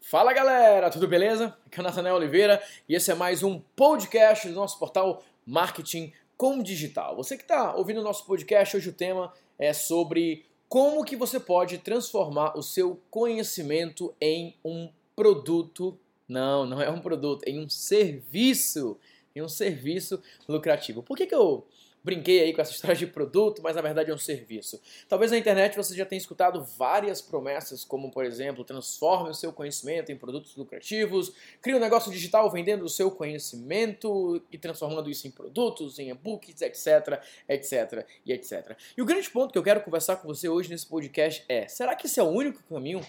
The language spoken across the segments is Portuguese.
Fala galera, tudo beleza? Aqui é o Nathanael Oliveira e esse é mais um podcast do nosso portal Marketing com Digital. Você que está ouvindo o nosso podcast, hoje o tema é sobre como que você pode transformar o seu conhecimento em um produto. Não, não é um produto, em um serviço. Em um serviço lucrativo. Por que, que eu brinquei aí com essa história de produto, mas na verdade é um serviço. Talvez na internet você já tenha escutado várias promessas, como por exemplo, transforme o seu conhecimento em produtos lucrativos, crie um negócio digital vendendo o seu conhecimento e transformando isso em produtos, em e-books, etc, etc e etc. E o grande ponto que eu quero conversar com você hoje nesse podcast é: será que esse é o único caminho?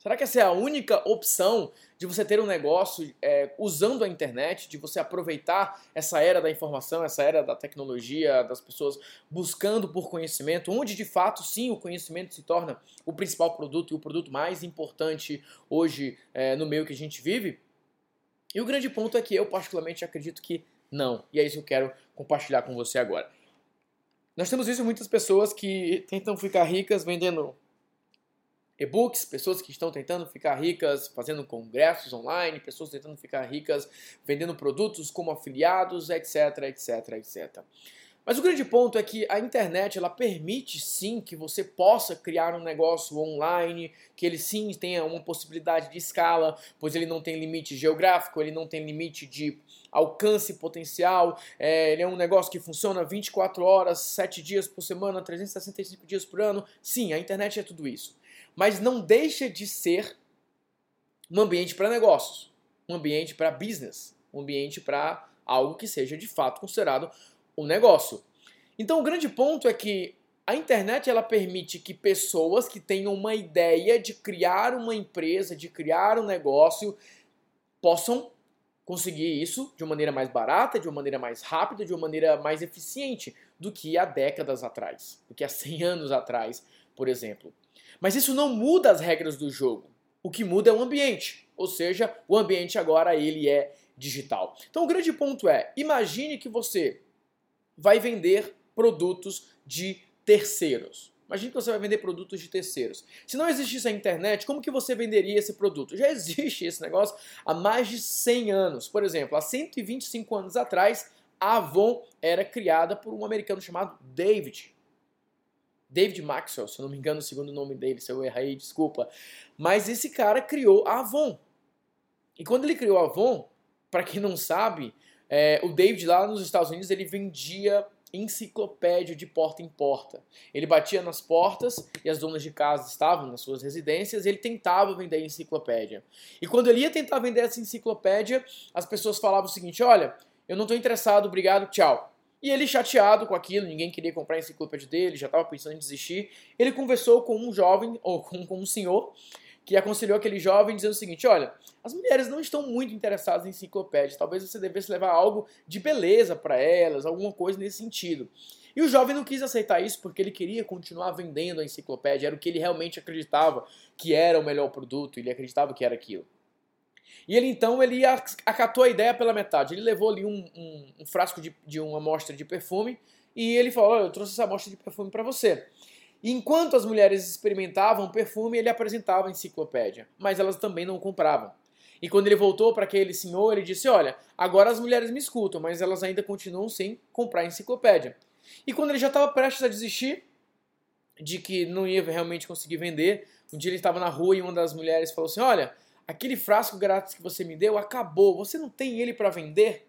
Será que essa é a única opção de você ter um negócio é, usando a internet, de você aproveitar essa era da informação, essa era da tecnologia, das pessoas buscando por conhecimento, onde de fato sim o conhecimento se torna o principal produto e o produto mais importante hoje é, no meio que a gente vive? E o grande ponto é que eu particularmente acredito que não. E é isso que eu quero compartilhar com você agora. Nós temos visto muitas pessoas que tentam ficar ricas vendendo e-books, pessoas que estão tentando ficar ricas fazendo congressos online, pessoas tentando ficar ricas vendendo produtos como afiliados, etc, etc, etc. Mas o grande ponto é que a internet ela permite sim que você possa criar um negócio online, que ele sim tenha uma possibilidade de escala, pois ele não tem limite geográfico, ele não tem limite de alcance potencial, é, ele é um negócio que funciona 24 horas, 7 dias por semana, 365 dias por ano. Sim, a internet é tudo isso mas não deixa de ser um ambiente para negócios, um ambiente para business, um ambiente para algo que seja de fato considerado um negócio. Então o grande ponto é que a internet ela permite que pessoas que tenham uma ideia de criar uma empresa, de criar um negócio, possam conseguir isso de uma maneira mais barata, de uma maneira mais rápida, de uma maneira mais eficiente do que há décadas atrás, do que há 100 anos atrás, por exemplo. Mas isso não muda as regras do jogo. O que muda é o ambiente, ou seja, o ambiente agora ele é digital. Então o grande ponto é, imagine que você vai vender produtos de terceiros. Imagine que você vai vender produtos de terceiros. Se não existisse a internet, como que você venderia esse produto? Já existe esse negócio há mais de 100 anos. Por exemplo, há 125 anos atrás, a Avon era criada por um americano chamado David. David Maxwell, se eu não me engano o segundo nome dele, se eu errei, desculpa. Mas esse cara criou a Avon. E quando ele criou a Avon, para quem não sabe, é, o David lá nos Estados Unidos ele vendia enciclopédia de porta em porta. Ele batia nas portas e as donas de casa estavam nas suas residências, ele tentava vender enciclopédia. E quando ele ia tentar vender essa enciclopédia, as pessoas falavam o seguinte: "Olha, eu não estou interessado, obrigado, tchau". E ele, chateado com aquilo, ninguém queria comprar a enciclopédia dele, já estava pensando em desistir, ele conversou com um jovem, ou com, com um senhor, que aconselhou aquele jovem dizendo o seguinte: olha, as mulheres não estão muito interessadas em enciclopédias, talvez você devesse levar algo de beleza para elas, alguma coisa nesse sentido. E o jovem não quis aceitar isso porque ele queria continuar vendendo a enciclopédia, era o que ele realmente acreditava que era o melhor produto, ele acreditava que era aquilo. E ele então ele acatou a ideia pela metade. Ele levou ali um, um, um frasco de, de, uma amostra de perfume e ele falou: Eu trouxe essa amostra de perfume para você. E enquanto as mulheres experimentavam o perfume, ele apresentava a enciclopédia, mas elas também não compravam. E quando ele voltou para aquele senhor, ele disse: Olha, agora as mulheres me escutam, mas elas ainda continuam sem comprar a enciclopédia. E quando ele já estava prestes a desistir, de que não ia realmente conseguir vender, um dia ele estava na rua e uma das mulheres falou assim: Olha, Aquele frasco grátis que você me deu acabou. Você não tem ele para vender?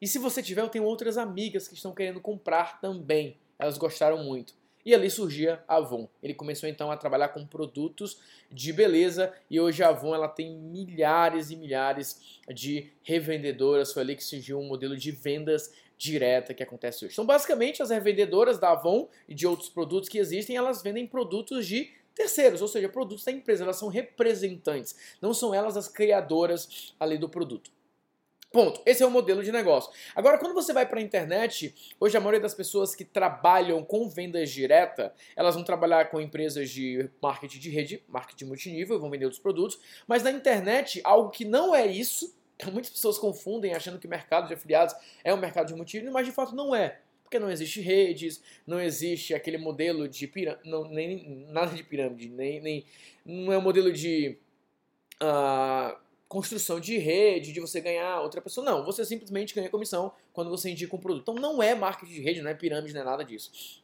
E se você tiver, eu tenho outras amigas que estão querendo comprar também. Elas gostaram muito. E ali surgia a Avon. Ele começou então a trabalhar com produtos de beleza e hoje a Avon ela tem milhares e milhares de revendedoras. Foi ali que surgiu um modelo de vendas direta que acontece hoje. Então, basicamente, as revendedoras da Avon e de outros produtos que existem, elas vendem produtos de terceiros, ou seja, produtos da empresa, elas são representantes, não são elas as criadoras ali do produto. Ponto. Esse é o modelo de negócio. Agora, quando você vai para a internet, hoje a maioria das pessoas que trabalham com vendas direta, elas vão trabalhar com empresas de marketing de rede, marketing multinível, vão vender outros produtos, mas na internet, algo que não é isso, muitas pessoas confundem achando que o mercado de afiliados é um mercado de multinível, mas de fato não é porque não existe redes, não existe aquele modelo de pirâmide, não, nem nada de pirâmide, nem, nem não é um modelo de uh, construção de rede, de você ganhar outra pessoa. Não, você simplesmente ganha comissão quando você indica um produto. Então não é marketing de rede, não é pirâmide, não é nada disso.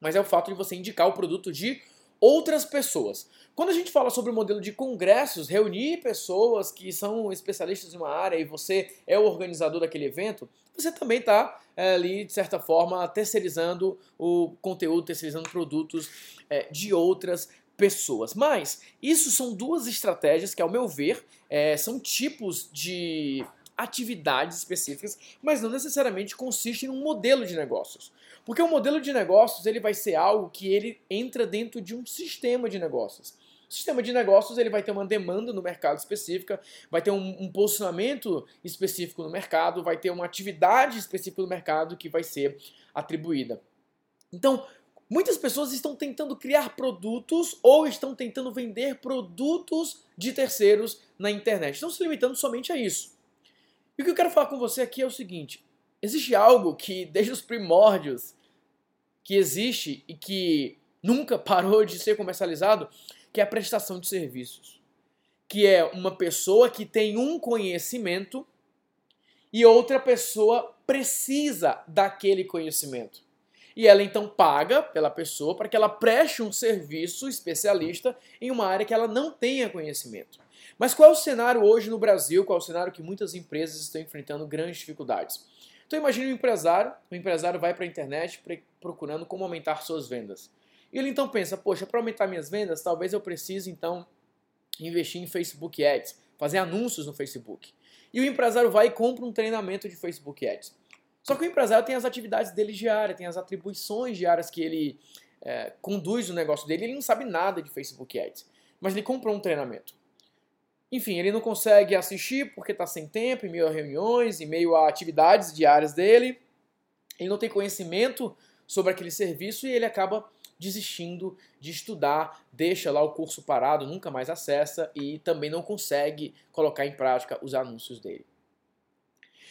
Mas é o fato de você indicar o produto de outras pessoas. Quando a gente fala sobre o modelo de congressos, reunir pessoas que são especialistas em uma área e você é o organizador daquele evento, você também está é, ali, de certa forma, terceirizando o conteúdo, terceirizando produtos é, de outras pessoas. Mas isso são duas estratégias que, ao meu ver, é, são tipos de atividades específicas, mas não necessariamente consistem em um modelo de negócios. Porque o modelo de negócios ele vai ser algo que ele entra dentro de um sistema de negócios. Sistema de negócios ele vai ter uma demanda no mercado específica, vai ter um, um posicionamento específico no mercado, vai ter uma atividade específica no mercado que vai ser atribuída. Então, muitas pessoas estão tentando criar produtos ou estão tentando vender produtos de terceiros na internet. Estão se limitando somente a isso. E o que eu quero falar com você aqui é o seguinte: existe algo que desde os primórdios que existe e que nunca parou de ser comercializado, que é a prestação de serviços. Que é uma pessoa que tem um conhecimento e outra pessoa precisa daquele conhecimento. E ela então paga pela pessoa para que ela preste um serviço especialista em uma área que ela não tenha conhecimento. Mas qual é o cenário hoje no Brasil? Qual é o cenário que muitas empresas estão enfrentando grandes dificuldades? Então imagine um empresário, o empresário vai para a internet procurando como aumentar suas vendas. Ele então pensa, poxa, para aumentar minhas vendas, talvez eu precise então investir em Facebook Ads, fazer anúncios no Facebook. E o empresário vai e compra um treinamento de Facebook Ads. Só que o empresário tem as atividades dele diárias, tem as atribuições diárias que ele é, conduz o negócio dele, ele não sabe nada de Facebook Ads. Mas ele comprou um treinamento. Enfim, ele não consegue assistir porque está sem tempo, em meio a reuniões, em meio a atividades diárias dele. Ele não tem conhecimento sobre aquele serviço e ele acaba desistindo de estudar, deixa lá o curso parado, nunca mais acessa e também não consegue colocar em prática os anúncios dele.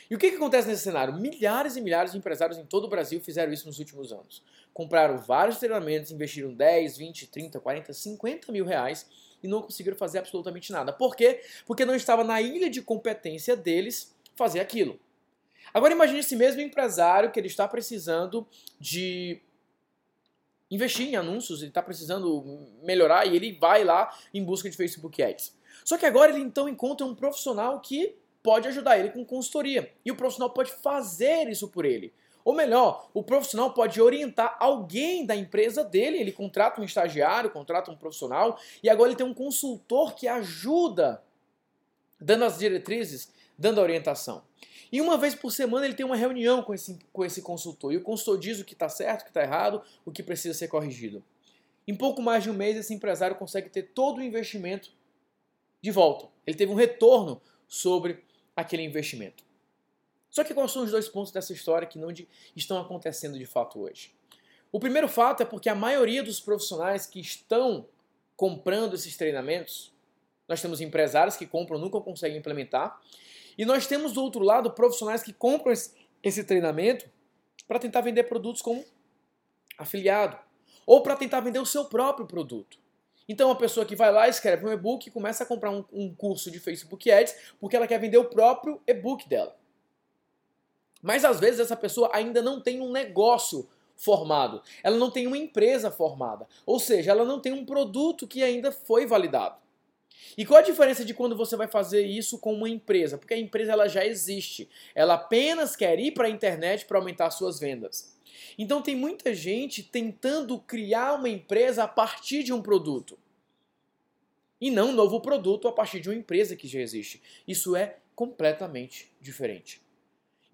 E o que, que acontece nesse cenário? Milhares e milhares de empresários em todo o Brasil fizeram isso nos últimos anos. Compraram vários treinamentos, investiram 10, 20, 30, 40, 50 mil reais e não conseguiram fazer absolutamente nada. Por quê? Porque não estava na ilha de competência deles fazer aquilo. Agora imagine esse mesmo empresário que ele está precisando de investir em anúncios, ele está precisando melhorar e ele vai lá em busca de Facebook Ads. Só que agora ele então encontra um profissional que pode ajudar ele com consultoria. E o profissional pode fazer isso por ele. Ou melhor, o profissional pode orientar alguém da empresa dele, ele contrata um estagiário, contrata um profissional, e agora ele tem um consultor que ajuda, dando as diretrizes, dando a orientação. E uma vez por semana ele tem uma reunião com esse, com esse consultor, e o consultor diz o que está certo, o que está errado, o que precisa ser corrigido. Em pouco mais de um mês, esse empresário consegue ter todo o investimento de volta. Ele teve um retorno sobre aquele investimento. Só que quais são os dois pontos dessa história que não estão acontecendo de fato hoje? O primeiro fato é porque a maioria dos profissionais que estão comprando esses treinamentos, nós temos empresários que compram nunca conseguem implementar, e nós temos do outro lado profissionais que compram esse treinamento para tentar vender produtos como afiliado ou para tentar vender o seu próprio produto. Então, a pessoa que vai lá, escreve um e-book e começa a comprar um, um curso de Facebook Ads porque ela quer vender o próprio e-book dela. Mas às vezes essa pessoa ainda não tem um negócio formado, ela não tem uma empresa formada, ou seja, ela não tem um produto que ainda foi validado. E qual a diferença de quando você vai fazer isso com uma empresa? Porque a empresa ela já existe, ela apenas quer ir para a internet para aumentar suas vendas. Então tem muita gente tentando criar uma empresa a partir de um produto. E não um novo produto a partir de uma empresa que já existe. Isso é completamente diferente.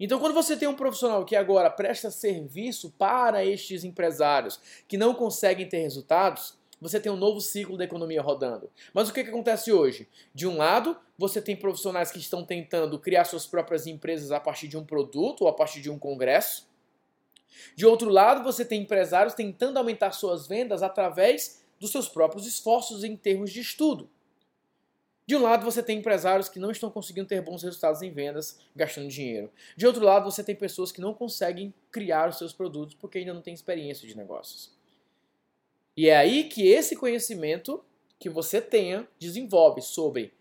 Então, quando você tem um profissional que agora presta serviço para estes empresários que não conseguem ter resultados, você tem um novo ciclo da economia rodando. Mas o que, que acontece hoje? De um lado, você tem profissionais que estão tentando criar suas próprias empresas a partir de um produto ou a partir de um congresso. De outro lado, você tem empresários tentando aumentar suas vendas através dos seus próprios esforços em termos de estudo. De um lado, você tem empresários que não estão conseguindo ter bons resultados em vendas, gastando dinheiro. De outro lado, você tem pessoas que não conseguem criar os seus produtos porque ainda não têm experiência de negócios. E é aí que esse conhecimento que você tenha desenvolve sobre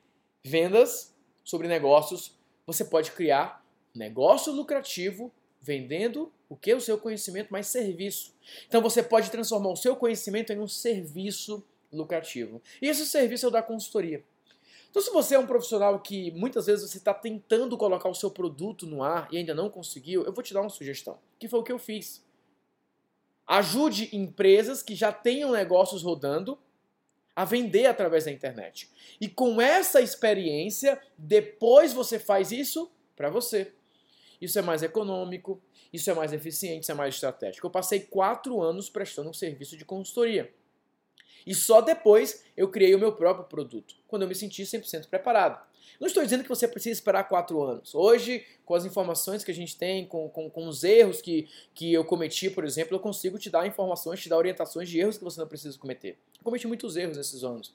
vendas, sobre negócios, você pode criar negócio lucrativo vendendo o que? O seu conhecimento mais serviço. Então você pode transformar o seu conhecimento em um serviço lucrativo. E esse serviço é o da consultoria. Então, se você é um profissional que muitas vezes você está tentando colocar o seu produto no ar e ainda não conseguiu, eu vou te dar uma sugestão, que foi o que eu fiz. Ajude empresas que já tenham negócios rodando a vender através da internet. E com essa experiência, depois você faz isso para você. Isso é mais econômico, isso é mais eficiente, isso é mais estratégico. Eu passei quatro anos prestando um serviço de consultoria. E só depois eu criei o meu próprio produto, quando eu me senti 100% preparado. Não estou dizendo que você precisa esperar quatro anos. Hoje, com as informações que a gente tem, com, com, com os erros que, que eu cometi, por exemplo, eu consigo te dar informações, te dar orientações de erros que você não precisa cometer. Eu cometi muitos erros nesses anos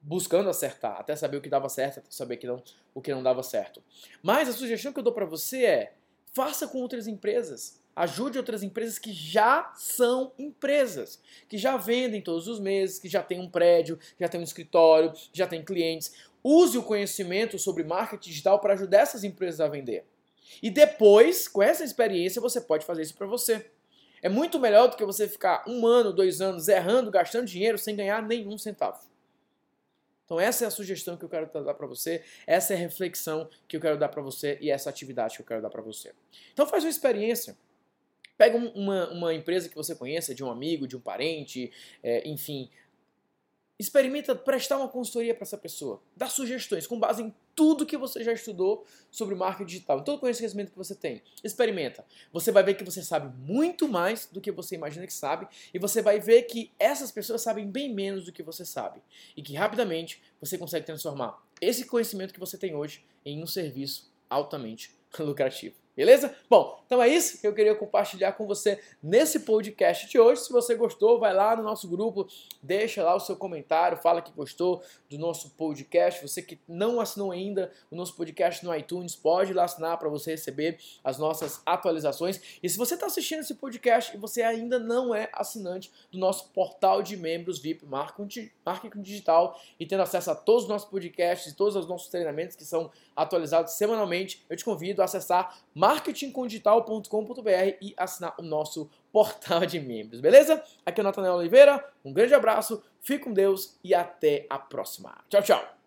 buscando acertar, até saber o que dava certo, até saber que não, o que não dava certo. Mas a sugestão que eu dou para você é: faça com outras empresas. Ajude outras empresas que já são empresas, que já vendem todos os meses, que já tem um prédio, já tem um escritório, já tem clientes. Use o conhecimento sobre marketing digital para ajudar essas empresas a vender. E depois, com essa experiência, você pode fazer isso para você. É muito melhor do que você ficar um ano, dois anos errando, gastando dinheiro sem ganhar nenhum centavo. Então essa é a sugestão que eu quero dar para você, essa é a reflexão que eu quero dar para você e essa atividade que eu quero dar para você. Então faz uma experiência. Pega uma, uma empresa que você conheça, de um amigo, de um parente, é, enfim. Experimenta prestar uma consultoria para essa pessoa. Dá sugestões com base em tudo que você já estudou sobre marketing digital, em todo o conhecimento que você tem. Experimenta. Você vai ver que você sabe muito mais do que você imagina que sabe e você vai ver que essas pessoas sabem bem menos do que você sabe e que rapidamente você consegue transformar esse conhecimento que você tem hoje em um serviço altamente lucrativo. Beleza? Bom, então é isso que eu queria compartilhar com você nesse podcast de hoje. Se você gostou, vai lá no nosso grupo, deixa lá o seu comentário, fala que gostou do nosso podcast. Você que não assinou ainda o nosso podcast no iTunes, pode lá assinar para você receber as nossas atualizações. E se você está assistindo esse podcast e você ainda não é assinante do nosso portal de membros VIP Marketing Digital e tendo acesso a todos os nossos podcasts e todos os nossos treinamentos que são atualizados semanalmente, eu te convido a acessar marketingcondigital.com.br e assinar o nosso portal de membros, beleza? Aqui é o Nathanael Oliveira, um grande abraço, fique com Deus e até a próxima. Tchau, tchau!